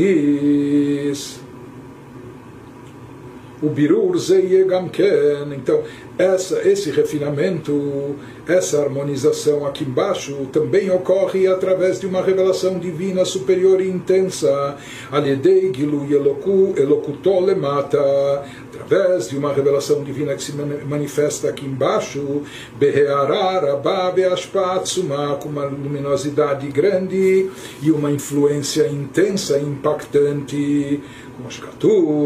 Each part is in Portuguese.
diz o birur gamken. Então, essa, esse refinamento, essa harmonização aqui embaixo também ocorre através de uma revelação divina superior e intensa. Alidei gilu eloku elokuto lemata. Através de uma revelação divina que se manifesta aqui embaixo, behearar ababe ashpatsuma, com uma luminosidade grande e uma influência intensa e impactante, como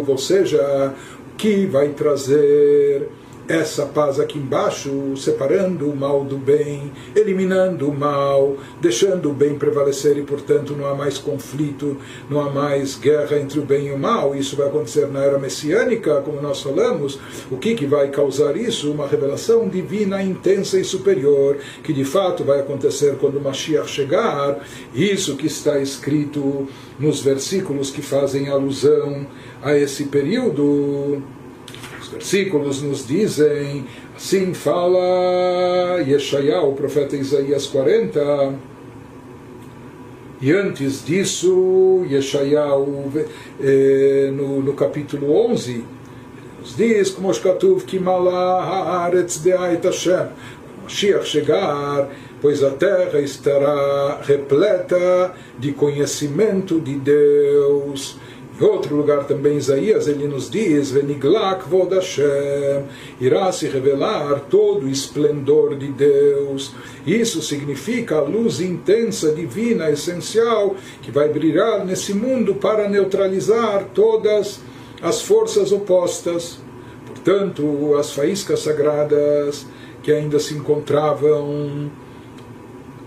ou seja, que vai trazer essa paz aqui embaixo, separando o mal do bem, eliminando o mal, deixando o bem prevalecer e, portanto, não há mais conflito, não há mais guerra entre o bem e o mal. Isso vai acontecer na era messiânica, como nós falamos. O que, que vai causar isso? Uma revelação divina intensa e superior, que de fato vai acontecer quando o Mashiach chegar. Isso que está escrito nos versículos que fazem alusão a esse período versículos nos dizem, assim fala Yeshayahu, o profeta Isaías 40, e antes disso, Yeshayahu, eh, no, no capítulo 11, nos diz, como Shkatuv, Kimala Haaretz Deait Hashem, Mashiach chegar, pois a terra estará repleta de conhecimento de Deus. Em outro lugar também, Isaías, ele nos diz: Veniglak vod Hashem, irá se revelar todo o esplendor de Deus. Isso significa a luz intensa, divina, essencial, que vai brilhar nesse mundo para neutralizar todas as forças opostas. Portanto, as faíscas sagradas que ainda se encontravam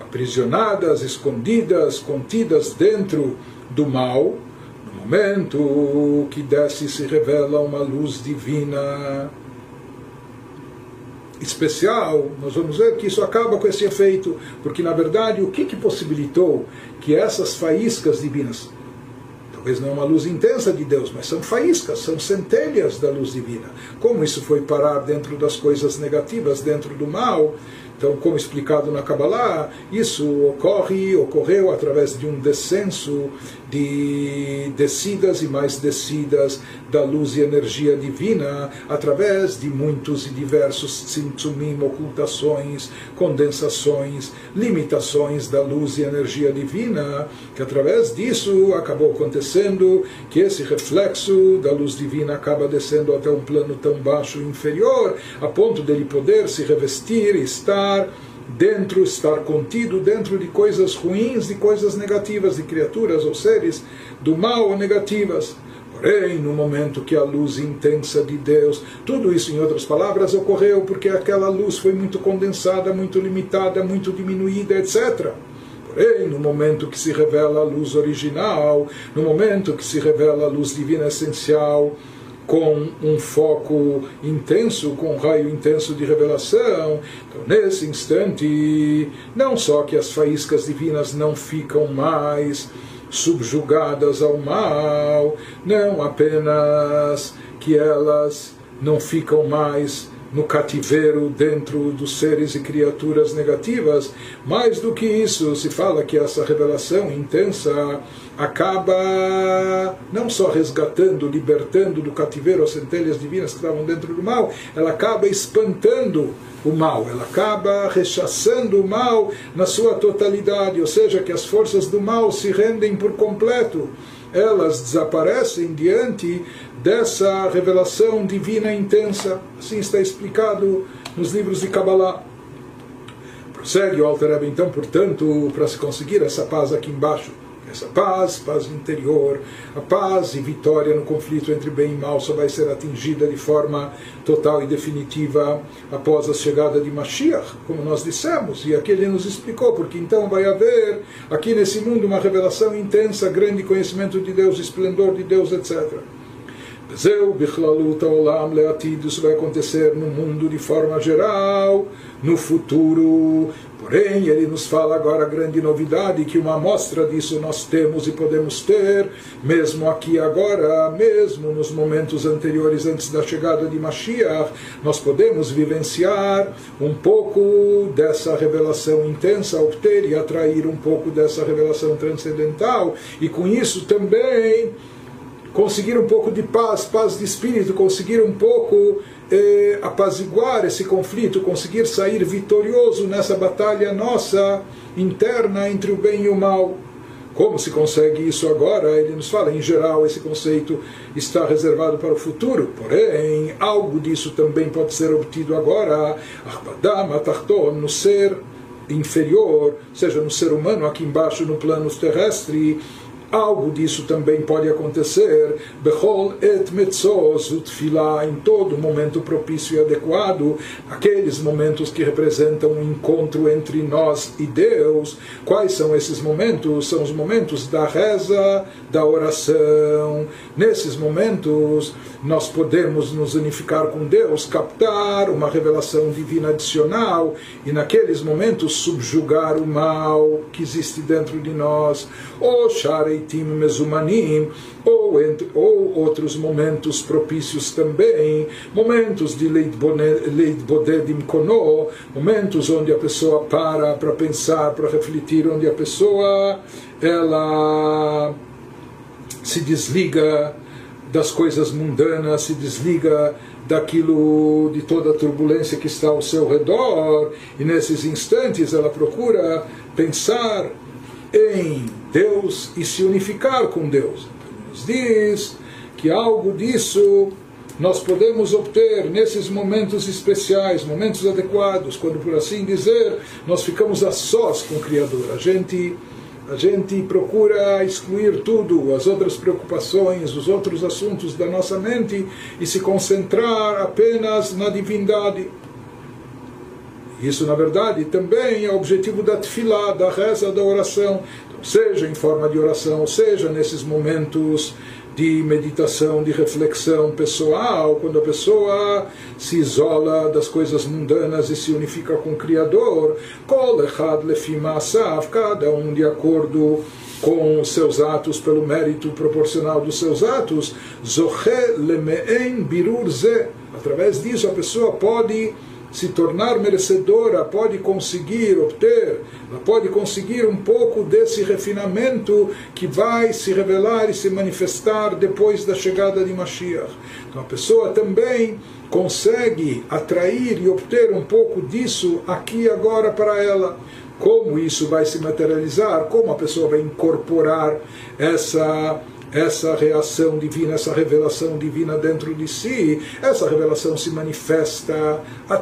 aprisionadas, escondidas, contidas dentro do mal, momento que desce e se revela uma luz divina. Especial, nós vamos ver que isso acaba com esse efeito, porque na verdade o que, que possibilitou que essas faíscas divinas, talvez não uma luz intensa de Deus, mas são faíscas, são centelhas da luz divina, como isso foi parar dentro das coisas negativas, dentro do mal, então, como explicado na Kabbalah, isso ocorre, ocorreu através de um descenso de descidas e mais descidas da luz e energia divina, através de muitos e diversos tzimtzumim, ocultações, condensações, limitações da luz e energia divina, que através disso acabou acontecendo que esse reflexo da luz divina acaba descendo até um plano tão baixo e inferior, a ponto dele poder se revestir, estar estar dentro, estar contido dentro de coisas ruins, de coisas negativas, de criaturas ou seres do mal ou negativas. Porém, no momento que a luz intensa de Deus, tudo isso em outras palavras ocorreu porque aquela luz foi muito condensada, muito limitada, muito diminuída, etc. Porém, no momento que se revela a luz original, no momento que se revela a luz divina essencial, com um foco intenso, com um raio intenso de revelação. Então, nesse instante, não só que as faíscas divinas não ficam mais subjugadas ao mal, não apenas que elas não ficam mais no cativeiro dentro dos seres e criaturas negativas. Mais do que isso, se fala que essa revelação intensa acaba não só resgatando, libertando do cativeiro as centelhas divinas que estavam dentro do mal, ela acaba espantando o mal, ela acaba rechaçando o mal na sua totalidade, ou seja, que as forças do mal se rendem por completo elas desaparecem diante dessa revelação divina intensa. Assim está explicado nos livros de Kabbalah. Prossegue o Alter então, portanto, para se conseguir essa paz aqui embaixo essa paz, paz interior, a paz e vitória no conflito entre bem e mal só vai ser atingida de forma total e definitiva após a chegada de Mashiach, como nós dissemos, e aqui ele nos explicou, porque então vai haver aqui nesse mundo uma revelação intensa, grande conhecimento de Deus, esplendor de Deus, etc. Zeu bichlalut olam leatid, isso vai acontecer no mundo de forma geral, no futuro. Porém, ele nos fala agora a grande novidade, que uma amostra disso nós temos e podemos ter, mesmo aqui agora, mesmo nos momentos anteriores, antes da chegada de Mashiach, nós podemos vivenciar um pouco dessa revelação intensa, obter e atrair um pouco dessa revelação transcendental, e com isso também conseguir um pouco de paz, paz de espírito, conseguir um pouco eh, apaziguar esse conflito, conseguir sair vitorioso nessa batalha nossa interna entre o bem e o mal. Como se consegue isso agora? Ele nos fala, em geral, esse conceito está reservado para o futuro, porém, algo disso também pode ser obtido agora, no ser inferior, seja no ser humano aqui embaixo no plano terrestre, Algo disso também pode acontecer, Bechol et metzos em todo momento propício e adequado, aqueles momentos que representam um encontro entre nós e Deus. Quais são esses momentos? São os momentos da reza, da oração. Nesses momentos, nós podemos nos unificar com Deus, captar uma revelação divina adicional e, naqueles momentos, subjugar o mal que existe dentro de nós. O Shareitim Mezumanim, ou, entre, ou outros momentos propícios também, momentos de Leit Bodedim Kono, momentos onde a pessoa para para pensar, para refletir, onde a pessoa ela se desliga das coisas mundanas, se desliga daquilo, de toda a turbulência que está ao seu redor, e nesses instantes ela procura pensar em Deus e se unificar com Deus. Então, nos diz que algo disso nós podemos obter nesses momentos especiais, momentos adequados, quando, por assim dizer, nós ficamos a sós com o Criador. A gente a gente procura excluir tudo, as outras preocupações, os outros assuntos da nossa mente e se concentrar apenas na divindade. Isso, na verdade, também é o objetivo da tefilá, da reza, da oração. Seja em forma de oração, seja nesses momentos de meditação, de reflexão pessoal, quando a pessoa se isola das coisas mundanas e se unifica com o Criador, cada um de acordo com os seus atos, pelo mérito proporcional dos seus atos, através disso a pessoa pode se tornar merecedora, pode conseguir obter, ela pode conseguir um pouco desse refinamento que vai se revelar e se manifestar depois da chegada de Mashiach. Então a pessoa também consegue atrair e obter um pouco disso aqui e agora para ela. Como isso vai se materializar? Como a pessoa vai incorporar essa essa reação divina, essa revelação divina dentro de si, essa revelação se manifesta,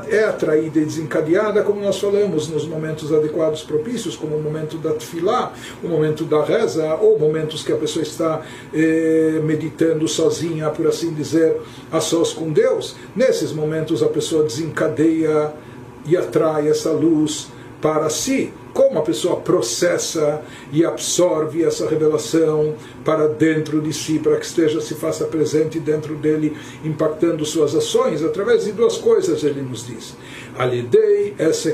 é atraída e desencadeada, como nós falamos, nos momentos adequados propícios, como o momento da tefilá, o momento da reza, ou momentos que a pessoa está eh, meditando sozinha, por assim dizer, a sós com Deus. Nesses momentos a pessoa desencadeia e atrai essa luz para si como a pessoa processa e absorve essa revelação para dentro de si, para que esteja se faça presente dentro dele, impactando suas ações, através de duas coisas, ele nos diz. Alidei esse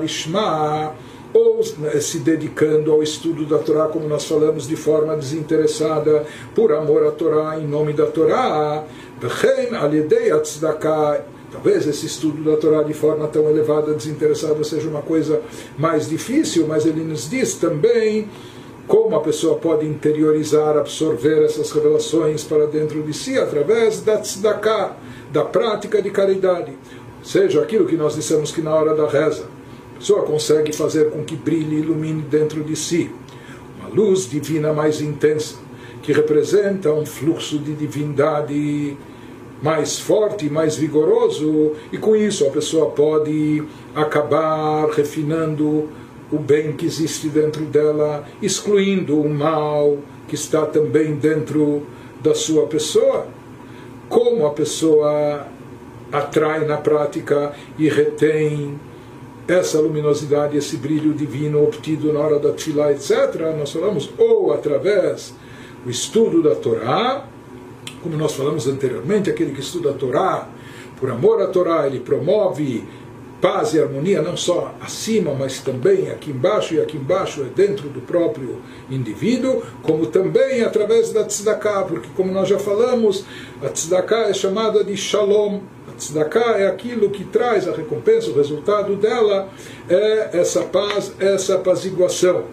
lishma, ou se dedicando ao estudo da Torá, como nós falamos, de forma desinteressada, por amor à Torá, em nome da Torá, Talvez esse estudo da Torá de forma tão elevada, desinteressada, seja uma coisa mais difícil, mas ele nos diz também como a pessoa pode interiorizar, absorver essas revelações para dentro de si através da tzedakah, da prática de caridade. Seja aquilo que nós dissemos que na hora da reza, a pessoa consegue fazer com que brilhe e ilumine dentro de si uma luz divina mais intensa, que representa um fluxo de divindade mais forte, mais vigoroso, e com isso a pessoa pode acabar refinando o bem que existe dentro dela, excluindo o mal que está também dentro da sua pessoa. Como a pessoa atrai na prática e retém essa luminosidade, esse brilho divino obtido na hora da tefilá, etc., nós falamos ou através do estudo da Torá, Como nós falamos anteriormente, aquele que estuda a Torá, por amor à Torá, ele promove paz e harmonia não só acima, mas também aqui embaixo, e aqui embaixo é dentro do próprio indivíduo, como também através da tzedakah, porque como nós já falamos, a tzedakah é chamada de shalom. A tzedakah é aquilo que traz a recompensa, o resultado dela é essa paz, essa apaziguação.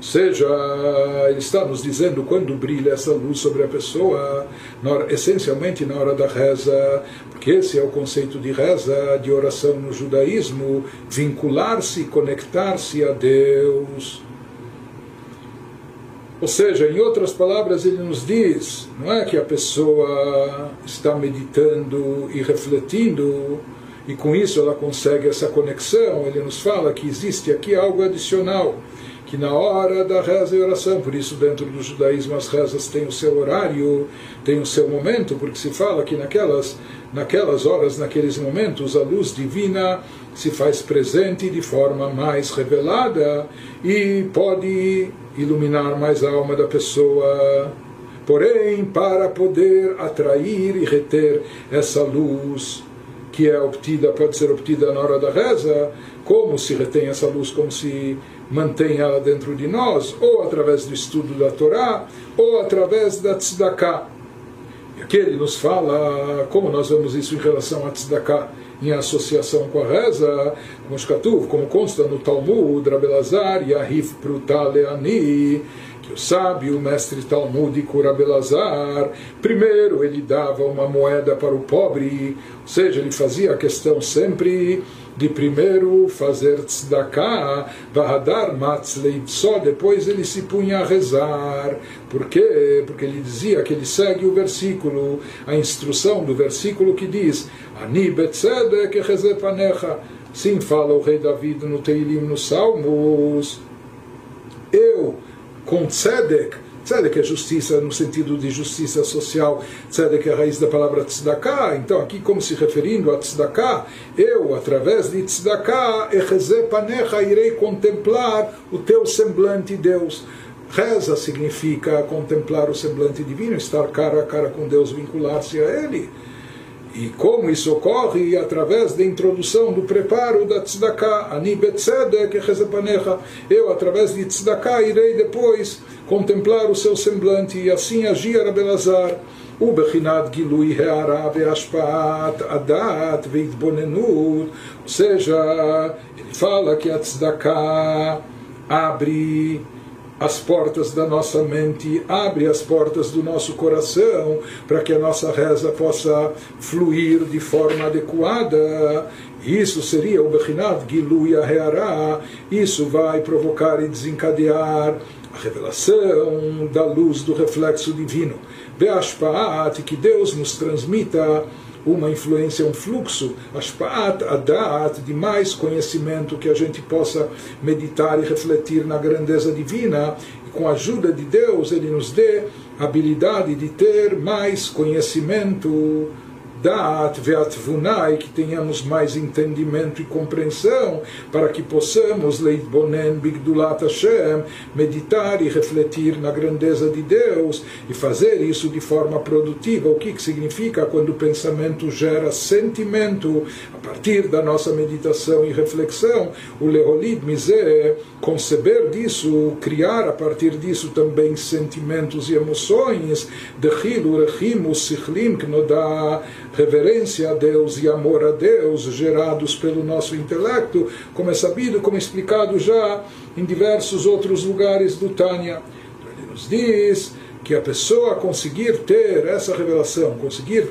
Seja, ele está nos dizendo quando brilha essa luz sobre a pessoa, na essencialmente na hora da reza, porque esse é o conceito de reza, de oração no judaísmo, vincular-se, conectar-se a Deus. Ou seja, em outras palavras, ele nos diz, não é que a pessoa está meditando e refletindo e com isso ela consegue essa conexão, ele nos fala que existe aqui algo adicional que na hora da reza e oração, por isso dentro do judaísmo as rezas têm o seu horário, têm o seu momento, porque se fala que naquelas, naquelas horas, naqueles momentos, a luz divina se faz presente de forma mais revelada e pode iluminar mais a alma da pessoa. Porém, para poder atrair e reter essa luz que é obtida, pode ser obtida na hora da reza, como se retém essa luz, como se mantém ela dentro de nós, ou através do estudo da Torá, ou através da tzedakah. E aqui ele nos fala como nós vemos isso em relação a tzedakah em associação com a reza, como Shkatuv, como consta no Talmud, Rabelazar, Yahif Prutaleani, que o sábio, o mestre talmúdico Rabelazar, primeiro ele dava uma moeda para o pobre, ou seja, ele fazia a questão sempre de primeiro fazer tzedakah, vahadar matzleit, só depois ele se punha a rezar. Por quê? Porque ele dizia que ele segue o versículo, a instrução do versículo que diz Ani betzedek panecha. Sim, fala o rei David no Teilim, nos Salmos. Eu, com tzedek, Tzedek é justiça no sentido de justiça social. Tzedek é a raiz da palavra tzedakah. Então, aqui, como se referindo a tzedakah, eu, através de tzedakah, panecha, irei contemplar o teu semblante, Deus. Reza significa contemplar o semblante divino, estar cara a cara com Deus, vincular-se a Ele. E como isso ocorre? Através da introdução do preparo da tzedakah. Ani betzedek panecha. Eu, através de tzedakah, irei depois contemplar o seu semblante e assim agir Abelazar. ובחינת גילוי הערה והשפעת הדת והתבוננות, ou seja, ele fala que a tzedakah abre as portas da nossa mente, abre as portas do nosso coração para que a nossa reza possa fluir de forma adequada. Isso seria o Bechinat Gilui Aheara, isso vai provocar e desencadear a revelação da luz do reflexo divino. Beashpaat, que Deus nos transmita uma influência, um fluxo, ashpaat adat, de mais conhecimento que a gente possa meditar e refletir na grandeza divina, e com a ajuda de Deus ele nos dê a habilidade de ter mais conhecimento Da'at que tenhamos mais entendimento e compreensão, para que possamos, meditar e refletir na grandeza de Deus e fazer isso de forma produtiva. O que, que significa quando o pensamento gera sentimento a partir da nossa meditação e reflexão? O leolid miser, conceber disso, criar a partir disso também sentimentos e emoções, de rechim, sichlim, que dá reverência a Deus e amor a Deus gerados pelo nosso intelecto, como é sabido, como é explicado já em diversos outros lugares do Tânia. Então ele nos diz que a pessoa conseguir ter essa revelação, conseguir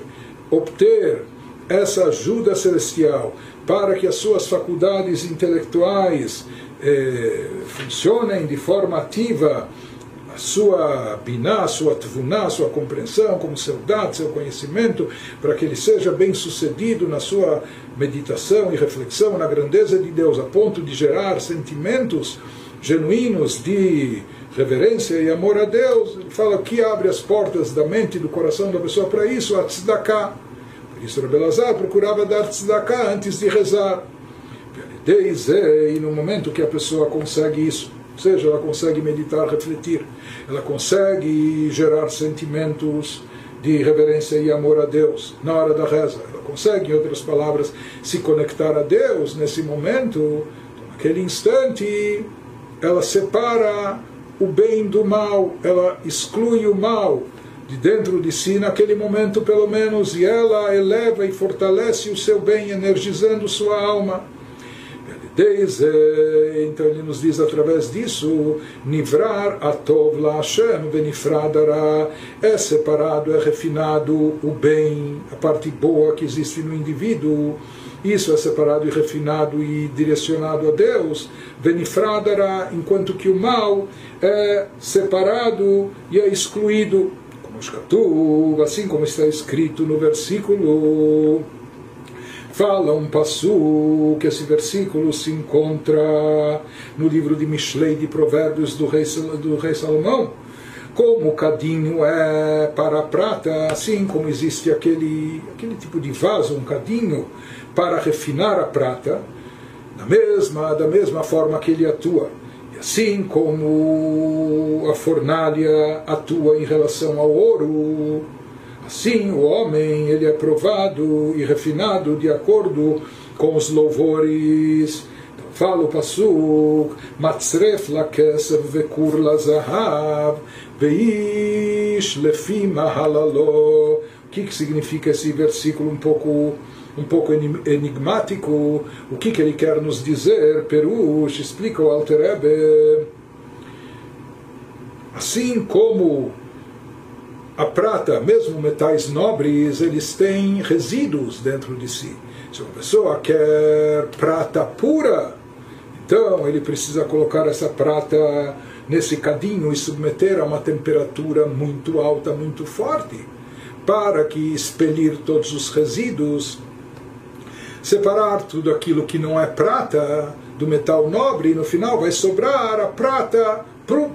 obter essa ajuda celestial para que as suas faculdades intelectuais eh, funcionem de forma ativa a sua biná, a sua tvuná, a sua compreensão, como seu dado, seu conhecimento, para que ele seja bem sucedido na sua meditação e reflexão na grandeza de Deus, a ponto de gerar sentimentos genuínos de reverência e amor a Deus. Ele fala que abre as portas da mente e do coração da pessoa para isso, a tzedakah. Por isso, Rabelazar procurava dar tzedakah antes de rezar. E no momento que a pessoa consegue isso, ou seja, ela consegue meditar, refletir, ela consegue gerar sentimentos de reverência e amor a Deus na hora da reza. Ela consegue, em outras palavras, se conectar a Deus nesse momento, naquele instante, ela separa o bem do mal, ela exclui o mal de dentro de si naquele momento, pelo menos, e ela eleva e fortalece o seu bem, energizando sua alma. Então ele nos diz através disso, Nivrar atov la Hashem benifradara, é separado, é refinado o bem, a parte boa que existe no indivíduo, isso é separado e refinado e direcionado a Deus, benifradara, enquanto que o mal é separado e é excluído, como assim como está escrito no versículo fala um passo que esse versículo se encontra no livro de Mishlei de Provérbios do rei, do rei Salomão. Como o cadinho é para a prata, assim como existe aquele, aquele tipo de vaso, um cadinho, para refinar a prata, da mesma, da mesma forma que ele atua. E assim como a fornalha atua em relação ao ouro, Assim, o homem ele é provado e refinado de acordo com os louvores. Fala o Pasuk, Matzref lakesev vekur lazahav, veish lefi mahalalo. O que, que significa esse versículo um pouco um pouco enigmático? O que, que ele quer nos dizer? Perush, explica o Alter Ebe. Assim como a prata, mesmo metais nobres, eles têm resíduos dentro de si. Se uma pessoa quer prata pura, então ele precisa colocar essa prata nesse cadinho e submeter a uma temperatura muito alta, muito forte, para que expelir todos os resíduos, separar tudo aquilo que não é prata do metal nobre, e no final vai sobrar a prata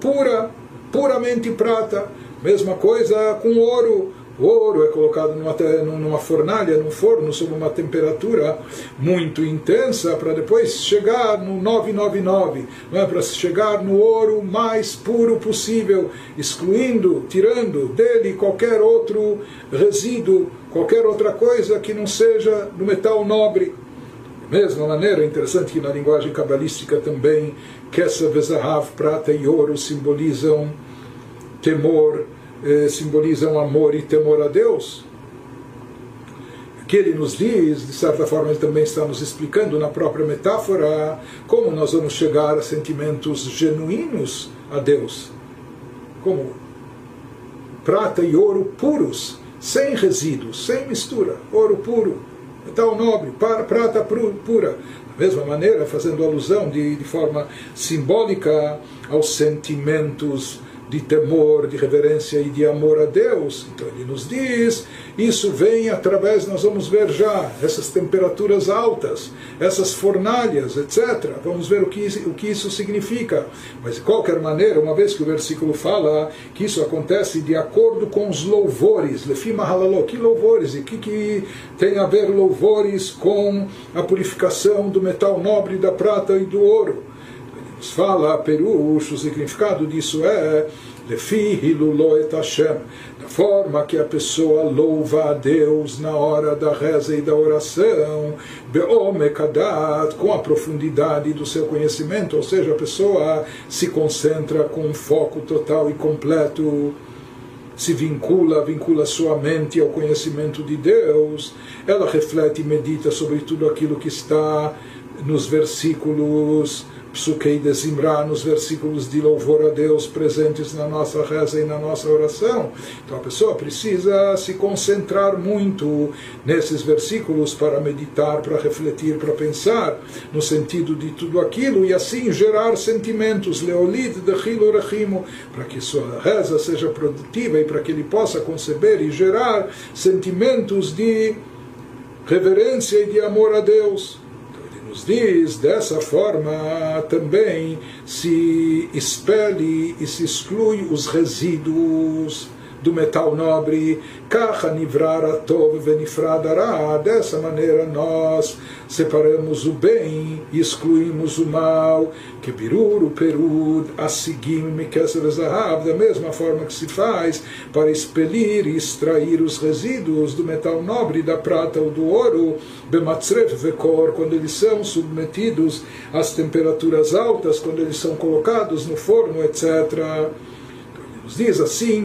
pura, puramente prata Mesma coisa com ouro. O ouro é colocado numa, numa fornalha, num forno, sob uma temperatura muito intensa, para depois chegar no 999, não é? para chegar no ouro mais puro possível, excluindo, tirando dele qualquer outro resíduo, qualquer outra coisa que não seja do metal nobre. Da mesma maneira, interessante que na linguagem cabalística também, Kessa, Vezahav, prata e ouro simbolizam temor eh, simbolizam amor e temor a Deus. Que ele nos diz, de certa forma, ele também está nos explicando na própria metáfora como nós vamos chegar a sentimentos genuínos a Deus. Como prata e ouro puros, sem resíduos, sem mistura. Ouro puro, metal nobre, prata pura. Da mesma maneira, fazendo alusão de, de forma simbólica aos sentimentos de temor, de reverência e de amor a Deus. Então ele nos diz, isso vem através, nós vamos ver já, essas temperaturas altas, essas fornalhas, etc. Vamos ver o que, o que isso significa. Mas de qualquer maneira, uma vez que o versículo fala que isso acontece de acordo com os louvores, lefima halaló, que louvores? E o que, que tem a ver louvores com a purificação do metal nobre, da prata e do ouro? Nos fala, Perush, o significado disso é da forma que a pessoa louva a Deus na hora da reza e da oração, com a profundidade do seu conhecimento, ou seja, a pessoa se concentra com um foco total e completo se vincula, vincula sua mente ao conhecimento de Deus, ela reflete e medita sobre tudo aquilo que está nos versículos Psukei de Zimra, nos versículos de louvor a Deus presentes na nossa reza e na nossa oração. Então a pessoa precisa se concentrar muito nesses versículos para meditar, para refletir, para pensar no sentido de tudo aquilo e assim gerar sentimentos, leolid de Hilorachimo, para que sua reza seja produtiva e para que ele possa conceber e gerar sentimentos de reverência e de amor a Deus nos diz, dessa forma também se expele e se exclui os resíduos do metal nobre. Kacha nivrara tov. Dessa maneira nós separamos o bem e excluímos o mal. Que biruru perud assigim zahav. Da mesma forma que se faz para expelir e extrair os resíduos do metal nobre, da prata ou do ouro. Bematzref vekor, quando eles são submetidos às temperaturas altas, quando eles são colocados no forno, etc. Ele nos diz assim.